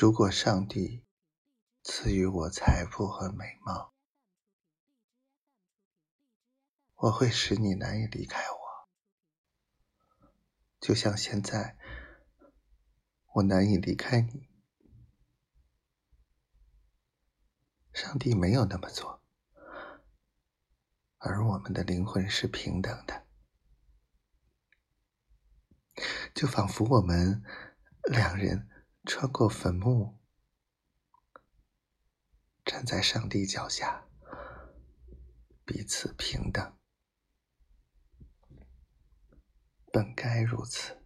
如果上帝赐予我财富和美貌，我会使你难以离开我，就像现在我难以离开你。上帝没有那么做，而我们的灵魂是平等的，就仿佛我们两人穿过坟墓，站在上帝脚下，彼此平等，本该如此。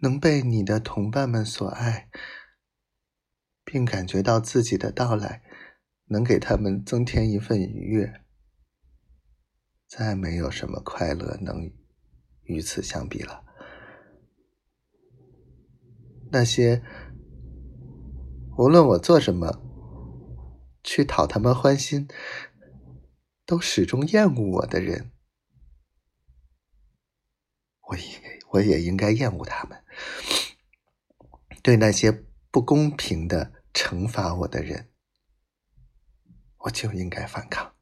能被你的同伴们所爱，并感觉到自己的到来能给他们增添一份愉悦，再没有什么快乐能与此相比了。那些无论我做什么去讨他们欢心，都始终厌恶我的人，我应我也应该厌恶他们。对那些不公平的惩罚我的人，我就应该反抗。